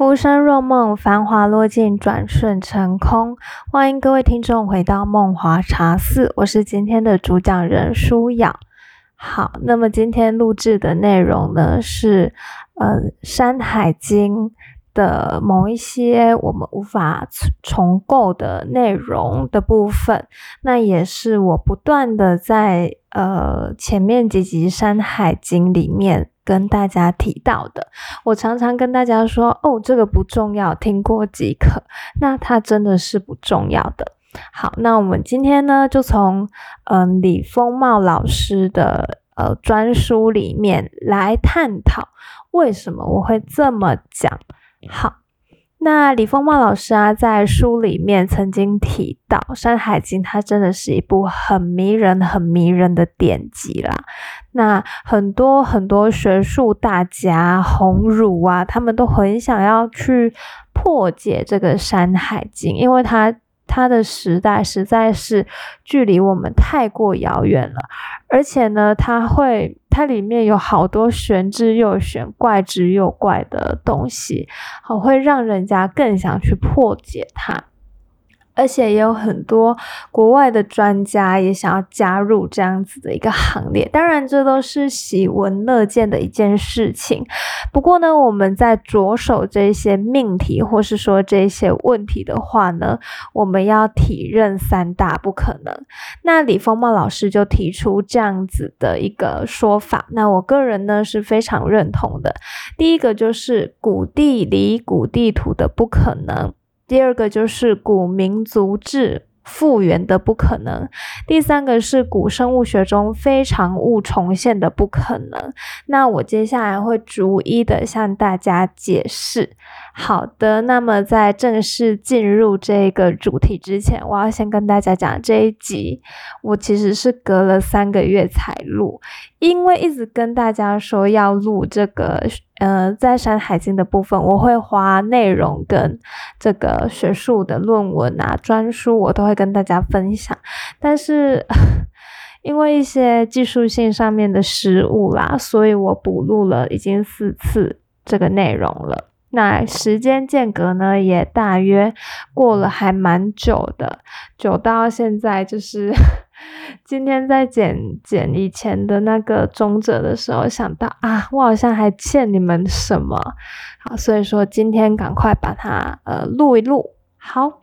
浮生若梦，繁华落尽，转瞬成空。欢迎各位听众回到梦华茶肆，我是今天的主讲人舒雅。好，那么今天录制的内容呢是呃《山海经》的某一些我们无法重构的内容的部分，那也是我不断的在呃前面几集《山海经》里面。跟大家提到的，我常常跟大家说，哦，这个不重要，听过即可。那它真的是不重要的。好，那我们今天呢，就从嗯李丰茂老师的呃专书里面来探讨，为什么我会这么讲。好。那李丰茂老师啊，在书里面曾经提到，《山海经》它真的是一部很迷人、很迷人的典籍啦。那很多很多学术大家、鸿儒啊，他们都很想要去破解这个《山海经》，因为它。它的时代实在是距离我们太过遥远了，而且呢，它会它里面有好多玄之又玄、怪之又怪的东西，好会让人家更想去破解它。而且也有很多国外的专家也想要加入这样子的一个行列，当然这都是喜闻乐见的一件事情。不过呢，我们在着手这些命题或是说这些问题的话呢，我们要体认三大不可能。那李丰茂老师就提出这样子的一个说法，那我个人呢是非常认同的。第一个就是古地理、古地图的不可能。第二个就是古民族志复原的不可能，第三个是古生物学中非常物重现的不可能。那我接下来会逐一的向大家解释。好的，那么在正式进入这个主题之前，我要先跟大家讲这一集，我其实是隔了三个月才录，因为一直跟大家说要录这个，呃，在《山海经》的部分，我会花内容跟这个学术的论文啊、专书，我都会跟大家分享，但是 因为一些技术性上面的失误啦，所以我补录了已经四次这个内容了。那时间间隔呢，也大约过了还蛮久的，久到现在就是 今天在剪剪以前的那个中者的时候，想到啊，我好像还欠你们什么，好，所以说今天赶快把它呃录一录，好。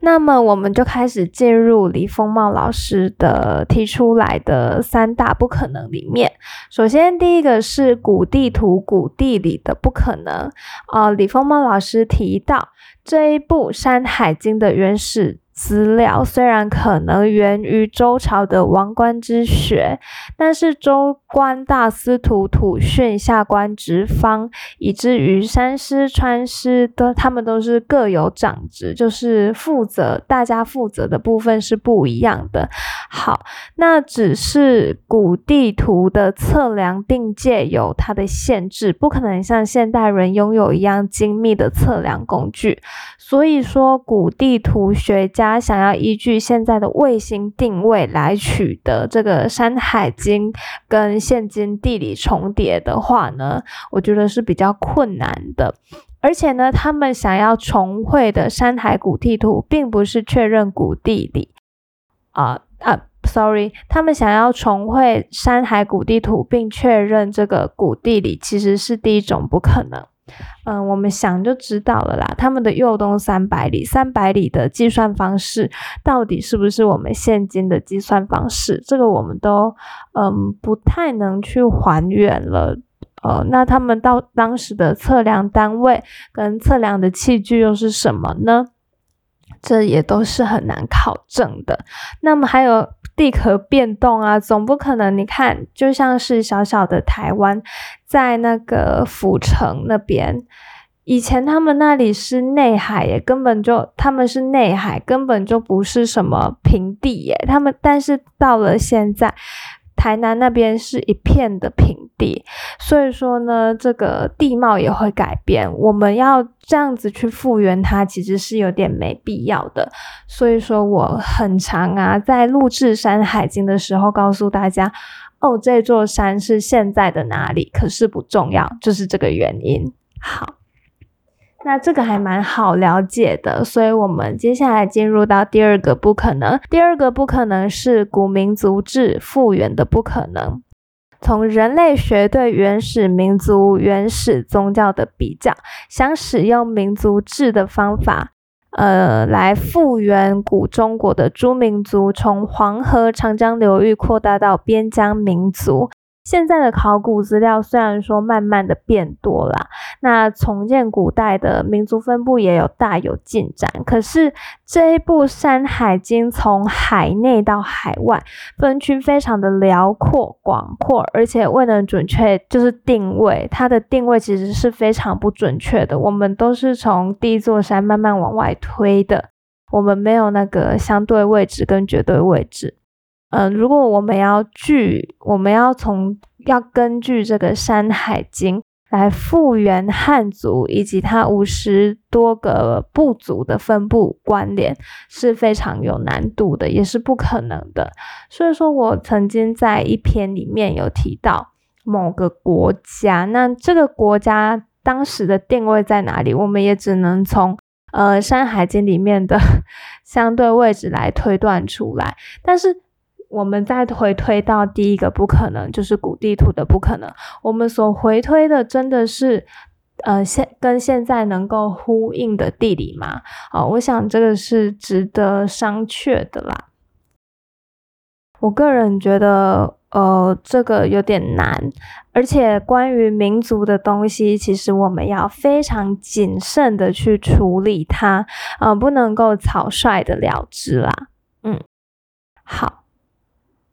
那么我们就开始进入李丰茂老师的提出来的三大不可能里面。首先，第一个是古地图、古地理的不可能啊。李丰茂老师提到这一部《山海经》的原始。资料虽然可能源于周朝的王官之学，但是周官大司徒土训下官职方，以至于山师、川师都他们都是各有长职，就是负责大家负责的部分是不一样的。好，那只是古地图的测量定界有它的限制，不可能像现代人拥有一样精密的测量工具，所以说古地图学家。他想要依据现在的卫星定位来取得这个《山海经》跟现今地理重叠的话呢，我觉得是比较困难的。而且呢，他们想要重绘的山海古地图，并不是确认古地理啊啊，sorry，他们想要重绘山海古地图并确认这个古地理，其实是第一种不可能。嗯，我们想就知道了啦。他们的右东三百里，三百里的计算方式到底是不是我们现今的计算方式？这个我们都嗯不太能去还原了。呃，那他们到当时的测量单位跟测量的器具又是什么呢？这也都是很难考证的。那么还有。地壳变动啊，总不可能。你看，就像是小小的台湾，在那个府城那边，以前他们那里是内海耶，根本就他们是内海，根本就不是什么平地耶。他们但是到了现在。台南那边是一片的平地，所以说呢，这个地貌也会改变。我们要这样子去复原它，其实是有点没必要的。所以说，我很常啊，在录制《山海经》的时候，告诉大家，哦，这座山是现在的哪里，可是不重要，就是这个原因。好，那这个还蛮好了解的，所以我们接下来进入到第二个不可能。第二个不可能是古民族志复原的不可能。从人类学对原始民族、原始宗教的比较，想使用民族志的方法，呃，来复原古中国的诸民族，从黄河、长江流域扩大到边疆民族。现在的考古资料虽然说慢慢的变多了，那重建古代的民族分布也有大有进展。可是这一部《山海经》从海内到海外分区非常的辽阔广阔，而且未能准确就是定位，它的定位其实是非常不准确的。我们都是从第一座山慢慢往外推的，我们没有那个相对位置跟绝对位置。嗯，如果我们要据，我们要从要根据这个《山海经》来复原汉族以及它五十多个部族的分布关联，是非常有难度的，也是不可能的。所以说我曾经在一篇里面有提到某个国家，那这个国家当时的定位在哪里，我们也只能从呃《山海经》里面的 相对位置来推断出来，但是。我们再回推到第一个不可能，就是古地图的不可能。我们所回推的真的是，呃，现跟现在能够呼应的地理吗？啊，我想这个是值得商榷的啦。我个人觉得，呃，这个有点难，而且关于民族的东西，其实我们要非常谨慎的去处理它，呃，不能够草率的了之啦。嗯，好。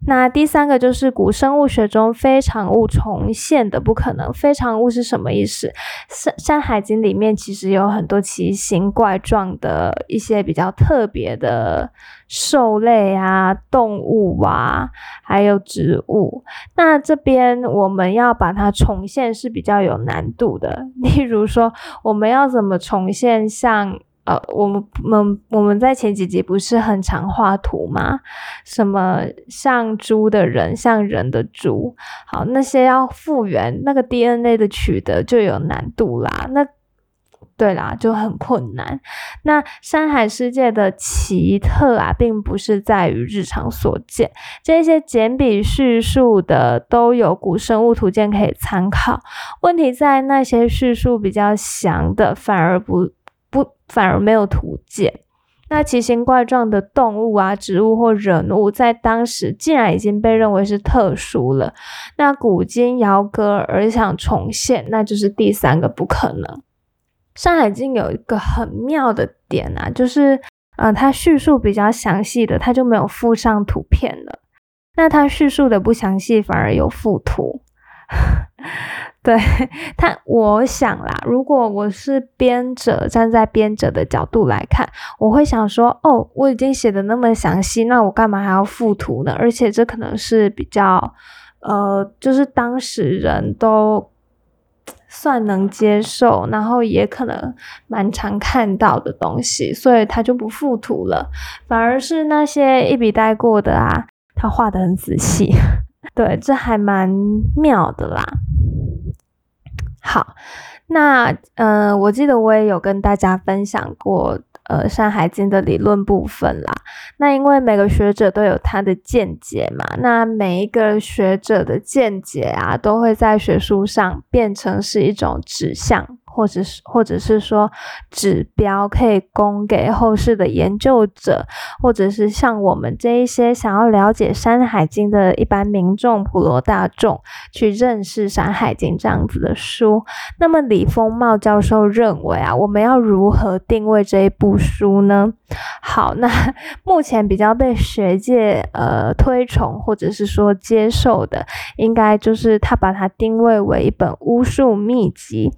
那第三个就是古生物学中非常物重现的不可能。非常物是什么意思？《山山海经》里面其实有很多奇形怪状的一些比较特别的兽类啊、动物啊，还有植物。那这边我们要把它重现是比较有难度的。例如说，我们要怎么重现像？呃，我们我们我们在前几集不是很常画图吗？什么像猪的人，像人的猪，好，那些要复原那个 DNA 的取得就有难度啦。那对啦，就很困难。那山海世界的奇特啊，并不是在于日常所见，这些简笔叙述的都有古生物图鉴可以参考。问题在那些叙述比较详的，反而不。反而没有图解。那奇形怪状的动物啊、植物或人物，在当时竟然已经被认为是特殊了。那古今遥歌而想重现，那就是第三个不可能。《山海经》有一个很妙的点啊，就是，呃，它叙述比较详细的，它就没有附上图片了。那它叙述的不详细，反而有附图。对他，我想啦，如果我是编者，站在编者的角度来看，我会想说，哦，我已经写的那么详细，那我干嘛还要附图呢？而且这可能是比较，呃，就是当事人都算能接受，然后也可能蛮常看到的东西，所以他就不附图了，反而是那些一笔带过的啊，他画的很仔细，对，这还蛮妙的啦。好，那嗯，我记得我也有跟大家分享过呃《山海经》的理论部分啦。那因为每个学者都有他的见解嘛，那每一个学者的见解啊，都会在学术上变成是一种指向。或者是，或者是说指标可以供给后世的研究者，或者是像我们这一些想要了解《山海经》的一般民众、普罗大众去认识《山海经》这样子的书。那么李丰茂教授认为啊，我们要如何定位这一部书呢？好，那 目前比较被学界呃推崇或者是说接受的，应该就是他把它定位为一本巫术秘籍，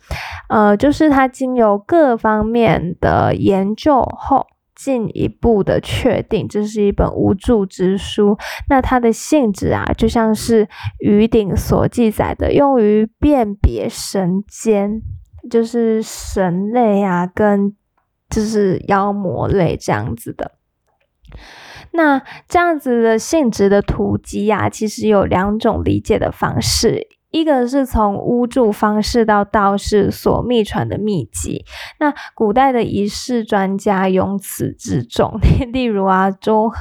呃。就是它经由各方面的研究后，进一步的确定这是一本无助之书。那它的性质啊，就像是于鼎所记载的，用于辨别神间，就是神类啊，跟就是妖魔类这样子的。那这样子的性质的图集啊，其实有两种理解的方式。一个是从巫祝方式到道士所秘传的秘籍，那古代的仪式专家用此之众，例如啊周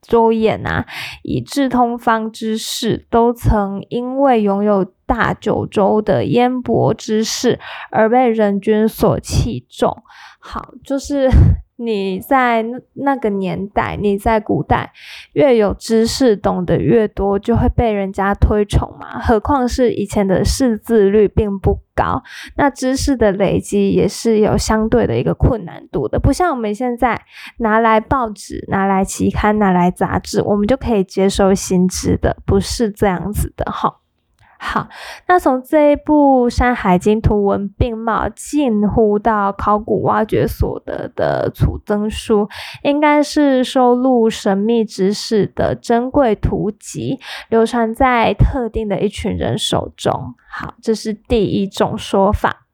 周衍啊，以智通方之士，都曾因为拥有大九州的渊博之士而被人君所器重。好，就是。你在那个年代，你在古代，越有知识，懂得越多，就会被人家推崇嘛。何况是以前的识字率并不高，那知识的累积也是有相对的一个困难度的。不像我们现在拿来报纸、拿来期刊、拿来杂志，我们就可以接收新知的，不是这样子的哈。好，那从这一部《山海经》图文并茂，近乎到考古挖掘所得的储增书，应该是收录神秘知识的珍贵图集，流传在特定的一群人手中。好，这是第一种说法。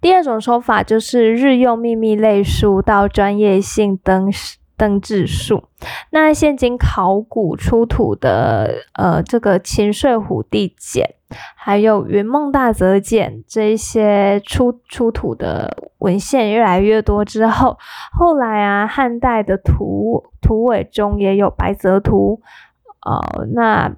第二种说法就是日用秘密类书到专业性登邓志术，那现今考古出土的呃这个秦睡虎地简，还有云梦大泽简这一些出出土的文献越来越多之后，后来啊汉代的图图尾中也有白泽图，呃那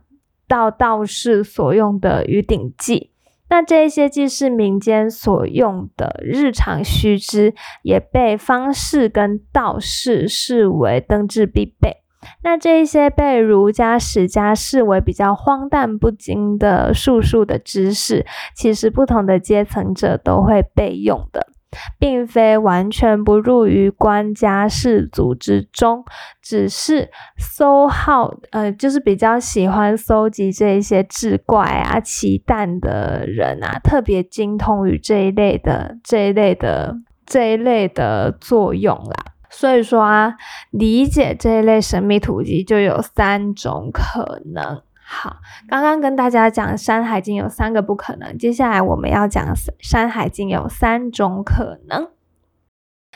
到道士所用的鱼鼎记。那这一些既是民间所用的日常须知，也被方士跟道士视为登志必备。那这一些被儒家、史家视为比较荒诞不经的术数的知识，其实不同的阶层者都会备用的。并非完全不入于官家士族之中，只是搜好，呃，就是比较喜欢搜集这一些志怪啊、奇诞的人啊，特别精通于这一类的、这一类的、这一类的作用啦。所以说啊，理解这一类神秘图籍就有三种可能。好，刚刚跟大家讲《山海经》有三个不可能，接下来我们要讲《山海经》有三种可能。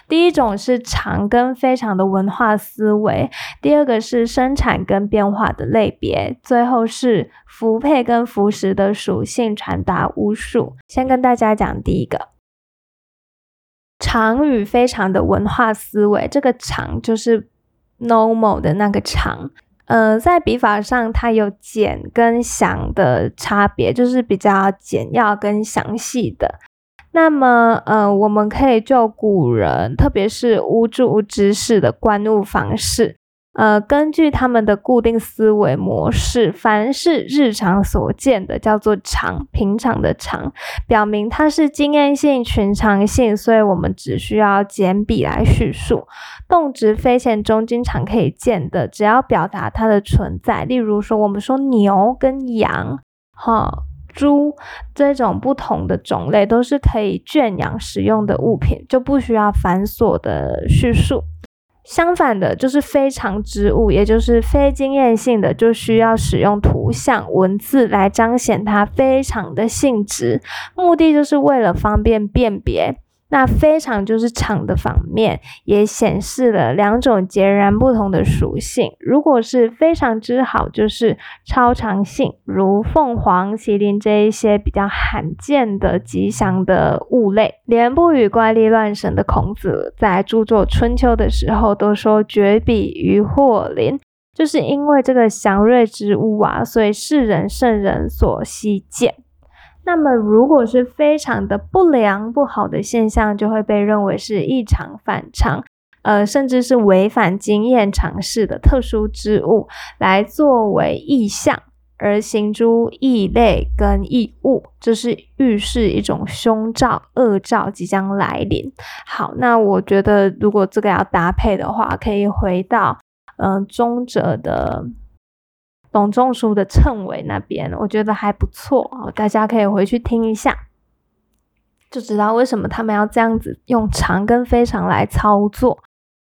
第一种是常跟非常的文化思维，第二个是生产跟变化的类别，最后是符配跟符实的属性传达巫术。先跟大家讲第一个，常与非常的文化思维，这个常就是 normal 的那个常。呃，在笔法上，它有简跟详的差别，就是比较简要跟详细的。那么，呃，我们可以就古人，特别是巫祝之士的观物方式。呃，根据他们的固定思维模式，凡是日常所见的，叫做常，平常的常，表明它是经验性、寻常性，所以我们只需要简笔来叙述。动植非现中经常可以见的，只要表达它的存在，例如说，我们说牛跟羊，哈，猪这种不同的种类，都是可以圈养使用的物品，就不需要繁琐的叙述。相反的，就是非常之物，也就是非经验性的，就需要使用图像、文字来彰显它非常的性质，目的就是为了方便辨别。那非常就是场的反面，也显示了两种截然不同的属性。如果是非常之好，就是超常性，如凤凰、麒麟这一些比较罕见的吉祥的物类。连不与怪力乱神的孔子在著作《春秋》的时候都说：“绝笔于霍林”，就是因为这个祥瑞之物啊，所以世人圣人所希见。那么，如果是非常的不良不好的现象，就会被认为是异常反常，呃，甚至是违反经验常识的特殊之物，来作为异象而行诸异类跟异物，这是预示一种凶兆、恶兆即将来临。好，那我觉得如果这个要搭配的话，可以回到嗯中者的。董仲舒的称谓那边，我觉得还不错哦，大家可以回去听一下，就知道为什么他们要这样子用长跟非常来操作。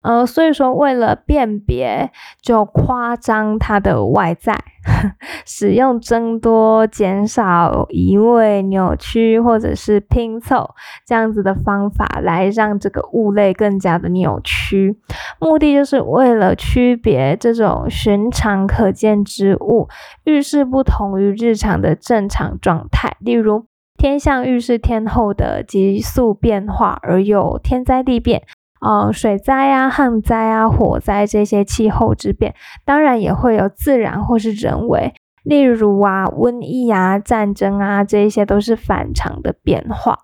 呃，所以说为了辨别，就夸张它的外在，使用增多、减少、移位、扭曲或者是拼凑这样子的方法，来让这个物类更加的扭曲，目的就是为了区别这种寻常可见之物，预示不同于日常的正常状态。例如，天象预示天后的急速变化，而有天灾地变。呃，水灾啊、旱灾啊、火灾这些气候之变，当然也会有自然或是人为，例如啊，瘟疫啊、战争啊，这一些都是反常的变化。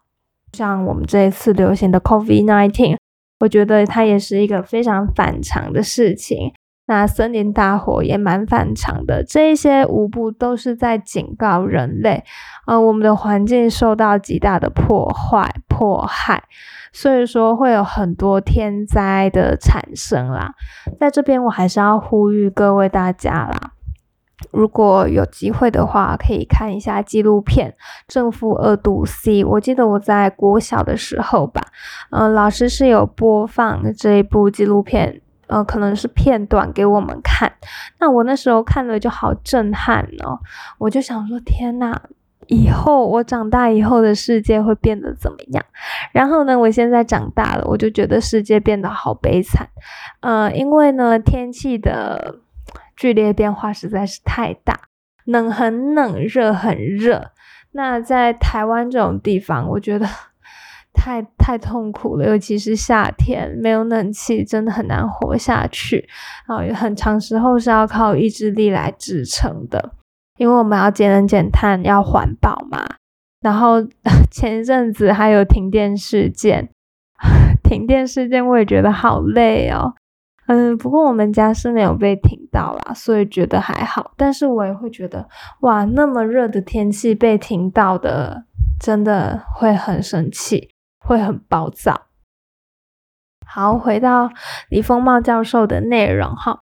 像我们这一次流行的 COVID-19，我觉得它也是一个非常反常的事情。那森林大火也蛮反常的，这一些无不都是在警告人类，呃，我们的环境受到极大的破坏、迫害。所以说会有很多天灾的产生啦，在这边我还是要呼吁各位大家啦，如果有机会的话，可以看一下纪录片《正负二度 C》。我记得我在国小的时候吧，嗯，老师是有播放这一部纪录片，呃，可能是片段给我们看。那我那时候看了就好震撼哦，我就想说，天呐！以后我长大以后的世界会变得怎么样？然后呢，我现在长大了，我就觉得世界变得好悲惨。呃，因为呢，天气的剧烈变化实在是太大，冷很冷，热很热。那在台湾这种地方，我觉得太太痛苦了，尤其是夏天没有冷气，真的很难活下去。啊，很长时候是要靠意志力来支撑的。因为我们要节能减碳，要环保嘛。然后 前一阵子还有停电事件，停电事件我也觉得好累哦。嗯，不过我们家是没有被停到啦，所以觉得还好。但是我也会觉得，哇，那么热的天气被停到的，真的会很生气，会很暴躁。好，回到李丰茂教授的内容哈。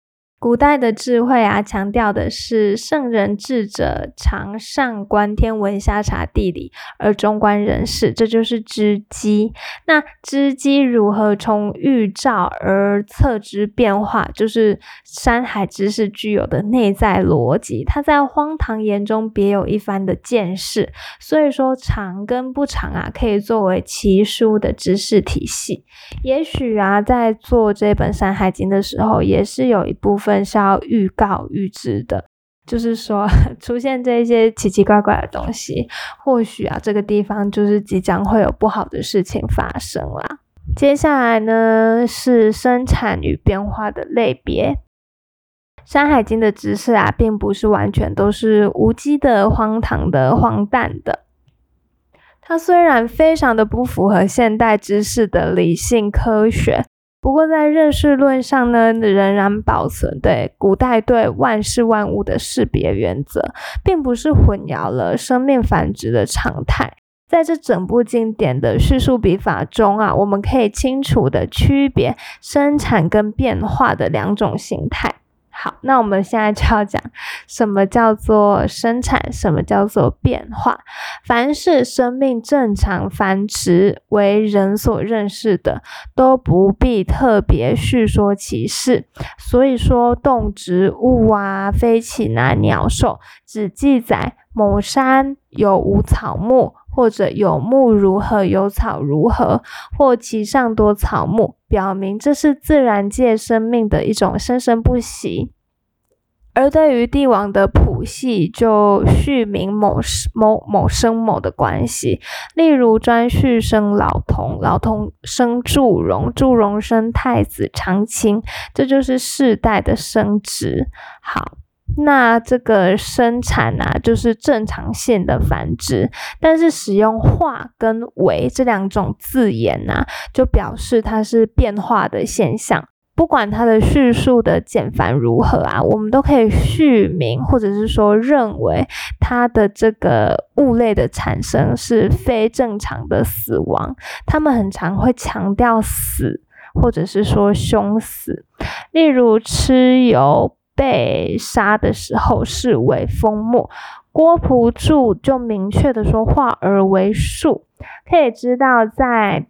古代的智慧啊，强调的是圣人智者常上观天文，下察地理，而中观人事，这就是知机。那知机如何从预兆而测知变化，就是山海知识具有的内在逻辑。他在荒唐言中别有一番的见识。所以说，长跟不长啊，可以作为奇书的知识体系。也许啊，在做这本《山海经》的时候，也是有一部分。分是要预告预知的，就是说 出现这些奇奇怪怪的东西，或许啊这个地方就是即将会有不好的事情发生啦。接下来呢是生产与变化的类别，《山海经》的知识啊，并不是完全都是无稽的、荒唐的、荒诞的。它虽然非常的不符合现代知识的理性科学。不过，在认识论上呢，仍然保存对古代对万事万物的识别原则，并不是混淆了生命繁殖的常态。在这整部经典的叙述笔法中啊，我们可以清楚的区别生产跟变化的两种形态。好，那我们现在就要讲什么叫做生产，什么叫做变化。凡是生命正常繁殖为人所认识的，都不必特别叙说其事。所以说，动植物啊，飞禽啊，鸟兽，只记载某山有无草木，或者有木如何，有草如何，或其上多草木。表明这是自然界生命的一种生生不息，而对于帝王的谱系，就续名某某某生某的关系。例如颛顼生老童，老童生祝融，祝融生太子长卿，这就是世代的生殖。好。那这个生产啊，就是正常性的繁殖，但是使用“化”跟“为”这两种字眼呢，就表示它是变化的现象。不管它的叙述的简繁如何啊，我们都可以续名，或者是说认为它的这个物类的产生是非正常的死亡。他们很常会强调死，或者是说凶死，例如蚩尤。被杀的时候是为风木，郭璞注就明确的说化而为树，可以知道在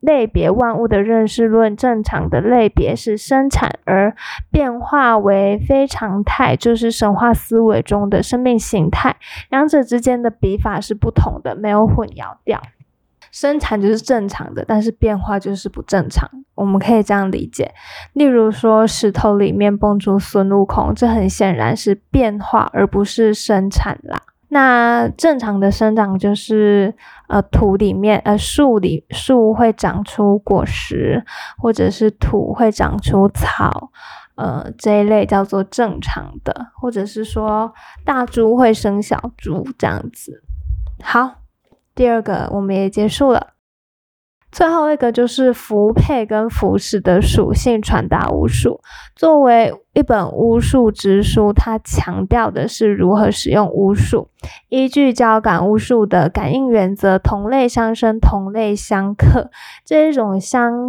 类别万物的认识论，正常的类别是生产，而变化为非常态，就是神话思维中的生命形态。两者之间的笔法是不同的，没有混淆掉。生产就是正常的，但是变化就是不正常。我们可以这样理解，例如说石头里面蹦出孙悟空，这很显然是变化，而不是生产啦。那正常的生长就是呃土里面呃树里树会长出果实，或者是土会长出草，呃这一类叫做正常的，或者是说大猪会生小猪这样子。好。第二个我们也结束了，最后一个就是符配跟符使的属性传达巫术。作为一本巫术之书，它强调的是如何使用巫术，依据交感巫术的感应原则，同类相生，同类相克，这一种相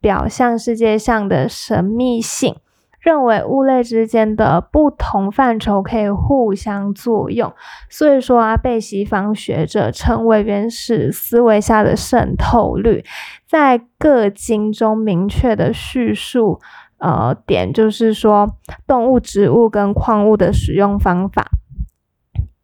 表象世界上的神秘性。认为物类之间的不同范畴可以互相作用，所以说啊，被西方学者称为原始思维下的渗透率，在各经中明确的叙述，呃，点就是说动物、植物跟矿物的使用方法。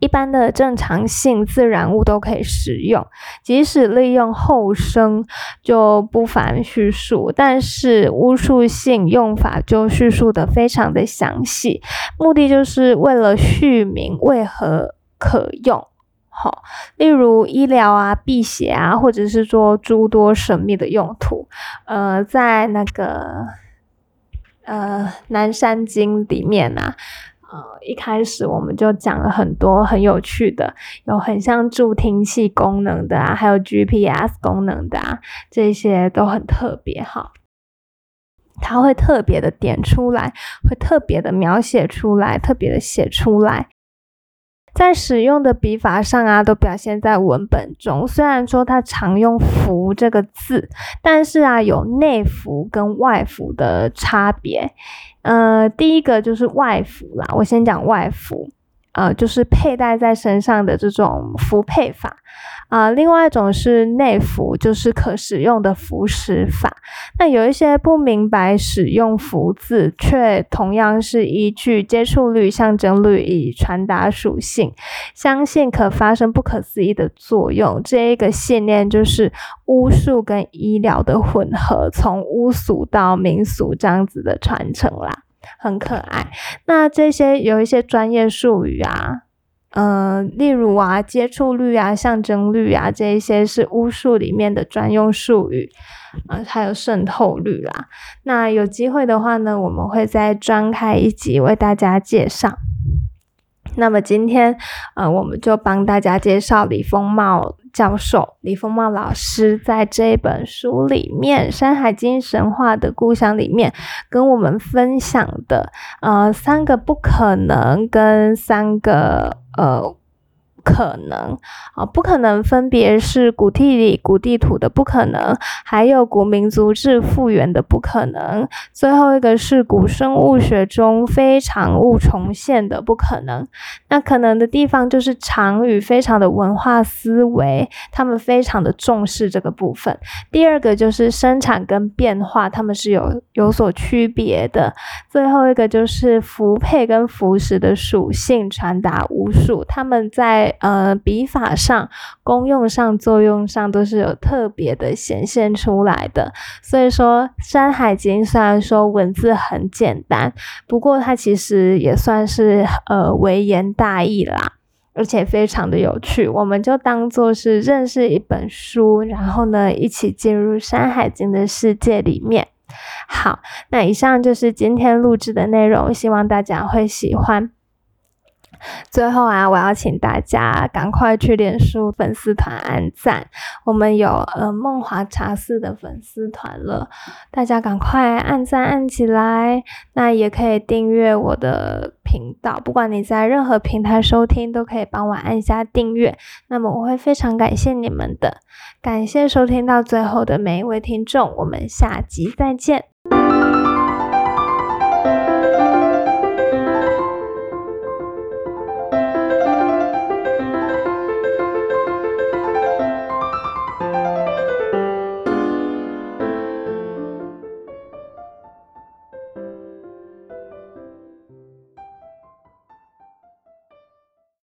一般的正常性自然物都可以使用，即使利用后生就不凡叙述，但是巫术性用法就叙述的非常的详细，目的就是为了续明为何可用。好，例如医疗啊、辟邪啊，或者是说诸多神秘的用途。呃，在那个呃《南山经》里面啊。呃，一开始我们就讲了很多很有趣的，有很像助听器功能的啊，还有 GPS 功能的啊，这些都很特别哈。它会特别的点出来，会特别的描写出来，特别的写出来。在使用的笔法上啊，都表现在文本中。虽然说它常用“符”这个字，但是啊，有内服跟外服的差别。呃，第一个就是外服啦，我先讲外服。呃，就是佩戴在身上的这种符配法啊，另外一种是内服，就是可使用的服食法。那有一些不明白使用服字，却同样是依据接触率、象征率以传达属性，相信可发生不可思议的作用。这一个信念就是巫术跟医疗的混合，从巫俗到民俗这样子的传承啦。很可爱。那这些有一些专业术语啊，嗯，例如啊，接触率啊，象征率啊，这一些是巫术里面的专用术语，呃，还有渗透率啦。那有机会的话呢，我们会再专开一集为大家介绍。那么今天，呃，我们就帮大家介绍李丰茂教授、李丰茂老师在这本书里面《山海经神话的故乡》里面跟我们分享的，呃，三个不可能跟三个呃。可能啊，不可能分别是古地理、古地图的不可能，还有古民族志复原的不可能，最后一个是古生物学中非常物重现的不可能。那可能的地方就是常与非常的文化思维，他们非常的重视这个部分。第二个就是生产跟变化，他们是有有所区别的。最后一个就是符配跟符使的属性传达巫术，他们在。呃，笔法上、功用上、作用上都是有特别的显现出来的。所以说，《山海经》虽然说文字很简单，不过它其实也算是呃微言大义啦，而且非常的有趣。我们就当做是认识一本书，然后呢，一起进入《山海经》的世界里面。好，那以上就是今天录制的内容，希望大家会喜欢。最后啊，我要请大家赶快去脸书粉丝团按赞，我们有呃梦华茶室的粉丝团了，大家赶快按赞按起来。那也可以订阅我的频道，不管你在任何平台收听，都可以帮我按下订阅。那么我会非常感谢你们的，感谢收听到最后的每一位听众，我们下集再见。